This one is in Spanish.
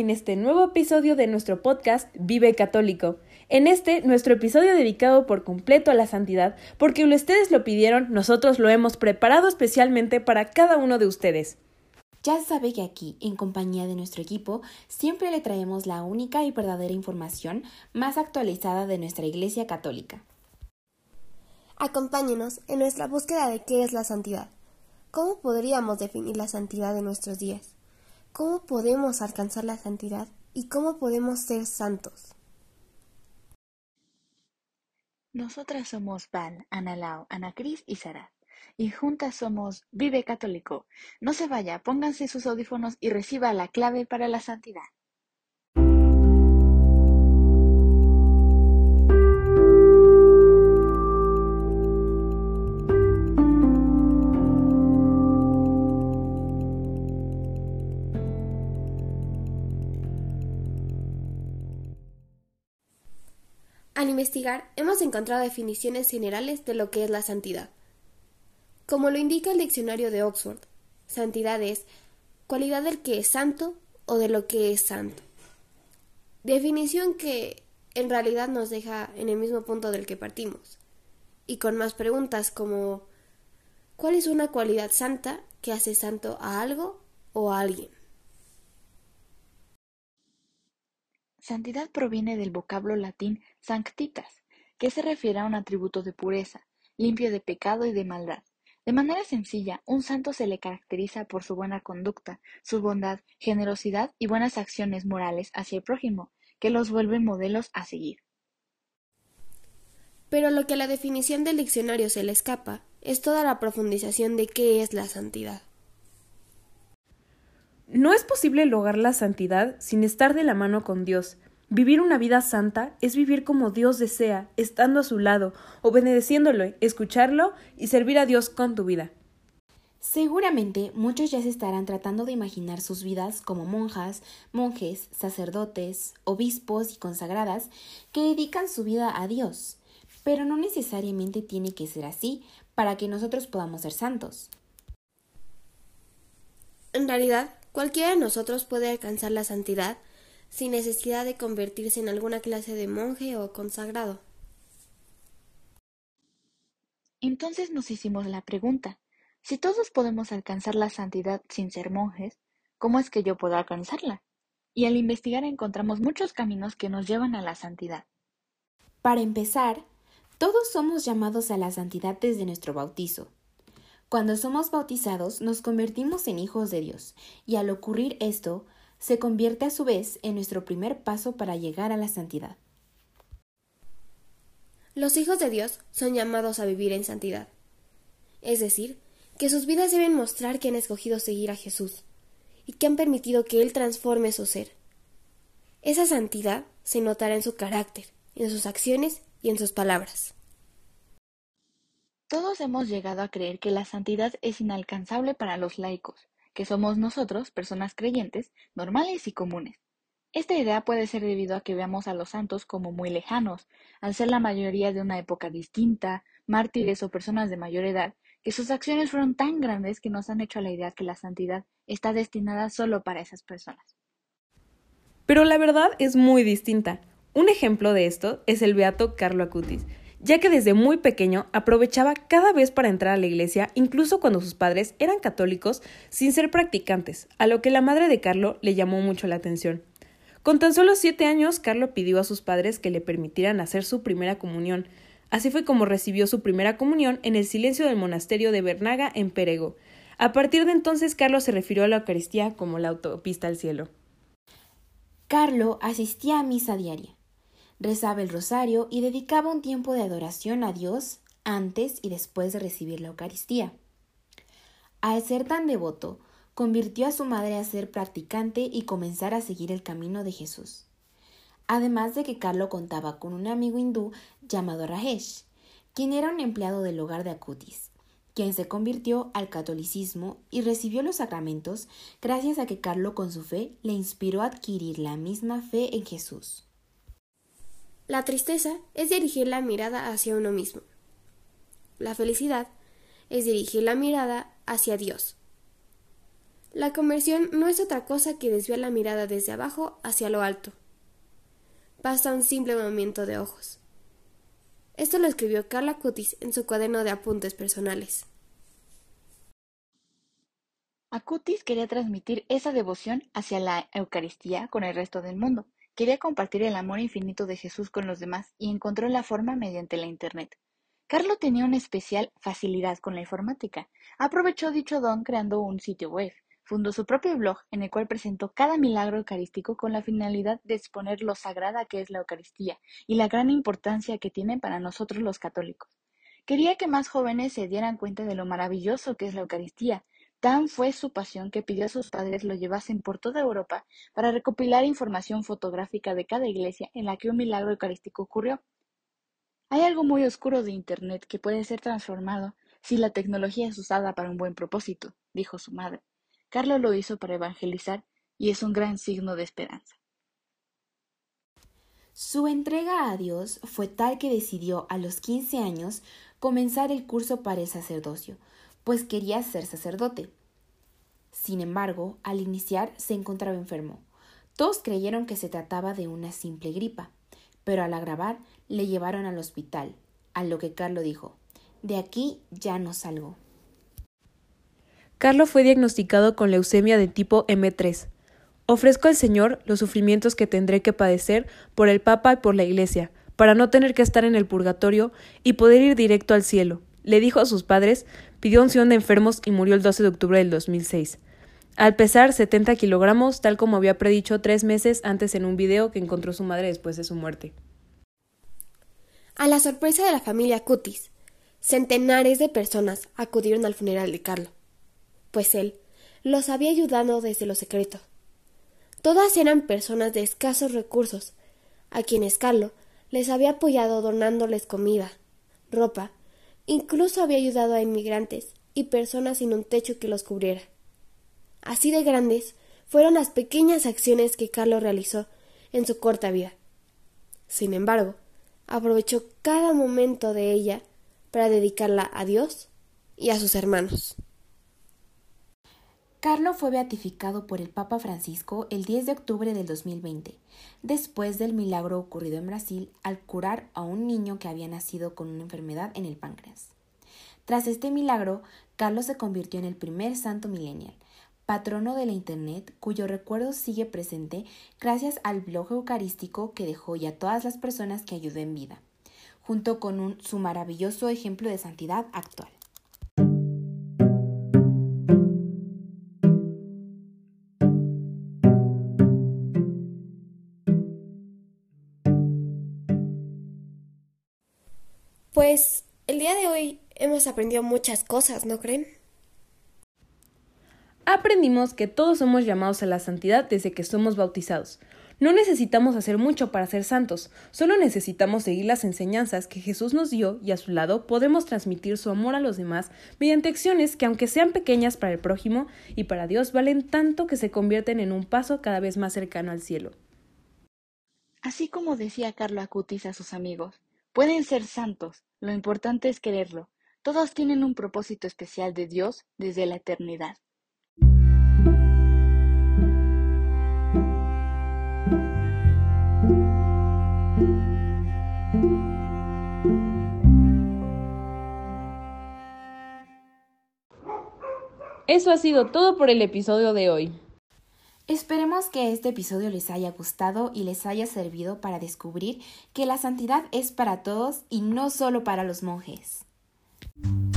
En este nuevo episodio de nuestro podcast Vive Católico. En este, nuestro episodio dedicado por completo a la santidad, porque ustedes lo pidieron, nosotros lo hemos preparado especialmente para cada uno de ustedes. Ya sabe que aquí, en compañía de nuestro equipo, siempre le traemos la única y verdadera información más actualizada de nuestra Iglesia Católica. Acompáñenos en nuestra búsqueda de qué es la santidad. ¿Cómo podríamos definir la santidad de nuestros días? ¿Cómo podemos alcanzar la santidad y cómo podemos ser santos? Nosotras somos Val, Ana Lau, Ana Cris y Sara. Y juntas somos Vive Católico. No se vaya, pónganse sus audífonos y reciba la clave para la santidad. Al investigar, hemos encontrado definiciones generales de lo que es la santidad. Como lo indica el diccionario de Oxford, santidad es cualidad del que es santo o de lo que es santo. Definición que en realidad nos deja en el mismo punto del que partimos, y con más preguntas como ¿cuál es una cualidad santa que hace santo a algo o a alguien? Santidad proviene del vocablo latín sanctitas, que se refiere a un atributo de pureza, limpio de pecado y de maldad. De manera sencilla, un santo se le caracteriza por su buena conducta, su bondad, generosidad y buenas acciones morales hacia el prójimo, que los vuelven modelos a seguir. Pero lo que a la definición del diccionario se le escapa es toda la profundización de qué es la santidad. No es posible lograr la santidad sin estar de la mano con Dios. Vivir una vida santa es vivir como Dios desea, estando a su lado, obedeciéndolo, escucharlo y servir a Dios con tu vida. Seguramente muchos ya se estarán tratando de imaginar sus vidas como monjas, monjes, sacerdotes, obispos y consagradas que dedican su vida a Dios. Pero no necesariamente tiene que ser así para que nosotros podamos ser santos. En realidad, Cualquiera de nosotros puede alcanzar la santidad sin necesidad de convertirse en alguna clase de monje o consagrado. Entonces nos hicimos la pregunta, si todos podemos alcanzar la santidad sin ser monjes, ¿cómo es que yo puedo alcanzarla? Y al investigar encontramos muchos caminos que nos llevan a la santidad. Para empezar, todos somos llamados a la santidad desde nuestro bautizo. Cuando somos bautizados nos convertimos en hijos de Dios, y al ocurrir esto, se convierte a su vez en nuestro primer paso para llegar a la santidad. Los hijos de Dios son llamados a vivir en santidad, es decir, que sus vidas deben mostrar que han escogido seguir a Jesús y que han permitido que Él transforme su ser. Esa santidad se notará en su carácter, en sus acciones y en sus palabras. Todos hemos llegado a creer que la santidad es inalcanzable para los laicos, que somos nosotros, personas creyentes, normales y comunes. Esta idea puede ser debido a que veamos a los santos como muy lejanos, al ser la mayoría de una época distinta, mártires o personas de mayor edad, que sus acciones fueron tan grandes que nos han hecho la idea que la santidad está destinada solo para esas personas. Pero la verdad es muy distinta. Un ejemplo de esto es el beato Carlo Acutis, ya que desde muy pequeño aprovechaba cada vez para entrar a la iglesia, incluso cuando sus padres eran católicos sin ser practicantes, a lo que la madre de Carlo le llamó mucho la atención. Con tan solo siete años, Carlo pidió a sus padres que le permitieran hacer su primera comunión. Así fue como recibió su primera comunión en el silencio del monasterio de Bernaga en Perego. A partir de entonces, Carlo se refirió a la Eucaristía como la autopista al cielo. Carlo asistía a misa diaria rezaba el rosario y dedicaba un tiempo de adoración a Dios antes y después de recibir la Eucaristía. Al ser tan devoto, convirtió a su madre a ser practicante y comenzar a seguir el camino de Jesús. Además de que Carlo contaba con un amigo hindú llamado Rajesh, quien era un empleado del hogar de Acutis, quien se convirtió al catolicismo y recibió los sacramentos gracias a que Carlo con su fe le inspiró a adquirir la misma fe en Jesús. La tristeza es dirigir la mirada hacia uno mismo. La felicidad es dirigir la mirada hacia Dios. La conversión no es otra cosa que desviar la mirada desde abajo hacia lo alto. Basta un simple movimiento de ojos. Esto lo escribió Carla Cutis en su cuaderno de apuntes personales. Acutis quería transmitir esa devoción hacia la Eucaristía con el resto del mundo. Quería compartir el amor infinito de Jesús con los demás y encontró la forma mediante la Internet. Carlo tenía una especial facilidad con la informática. Aprovechó dicho don creando un sitio web. Fundó su propio blog en el cual presentó cada milagro eucarístico con la finalidad de exponer lo sagrada que es la Eucaristía y la gran importancia que tiene para nosotros los católicos. Quería que más jóvenes se dieran cuenta de lo maravilloso que es la Eucaristía. Tan fue su pasión que pidió a sus padres lo llevasen por toda Europa para recopilar información fotográfica de cada iglesia en la que un milagro eucarístico ocurrió. Hay algo muy oscuro de Internet que puede ser transformado si la tecnología es usada para un buen propósito, dijo su madre. Carlos lo hizo para evangelizar y es un gran signo de esperanza. Su entrega a Dios fue tal que decidió a los 15 años comenzar el curso para el sacerdocio, pues quería ser sacerdote. Sin embargo, al iniciar se encontraba enfermo. Todos creyeron que se trataba de una simple gripa, pero al agravar le llevaron al hospital, a lo que Carlos dijo, de aquí ya no salgo. Carlo fue diagnosticado con leucemia de tipo M3. Ofrezco al Señor los sufrimientos que tendré que padecer por el Papa y por la Iglesia, para no tener que estar en el purgatorio y poder ir directo al cielo. Le dijo a sus padres, pidió unción de enfermos y murió el 12 de octubre del 2006. Al pesar 70 kilogramos, tal como había predicho tres meses antes en un video que encontró su madre después de su muerte. A la sorpresa de la familia Cutis, centenares de personas acudieron al funeral de Carlo pues él los había ayudado desde lo secreto. Todas eran personas de escasos recursos, a quienes Carlo les había apoyado donándoles comida, ropa, incluso había ayudado a inmigrantes y personas sin un techo que los cubriera. Así de grandes fueron las pequeñas acciones que Carlos realizó en su corta vida. Sin embargo, aprovechó cada momento de ella para dedicarla a Dios y a sus hermanos. Carlo fue beatificado por el Papa Francisco el 10 de octubre del 2020, después del milagro ocurrido en Brasil al curar a un niño que había nacido con una enfermedad en el páncreas. Tras este milagro, Carlos se convirtió en el primer santo millennial, patrono de la Internet, cuyo recuerdo sigue presente gracias al blog eucarístico que dejó y a todas las personas que ayudó en vida, junto con su maravilloso ejemplo de santidad actual. Aprendido muchas cosas, ¿no creen? Aprendimos que todos somos llamados a la santidad desde que somos bautizados. No necesitamos hacer mucho para ser santos, solo necesitamos seguir las enseñanzas que Jesús nos dio y a su lado podemos transmitir su amor a los demás mediante acciones que aunque sean pequeñas para el prójimo y para Dios valen tanto que se convierten en un paso cada vez más cercano al cielo. Así como decía Carlo Acutis a sus amigos, pueden ser santos, lo importante es quererlo. Todos tienen un propósito especial de Dios desde la eternidad. Eso ha sido todo por el episodio de hoy. Esperemos que este episodio les haya gustado y les haya servido para descubrir que la santidad es para todos y no solo para los monjes. thank you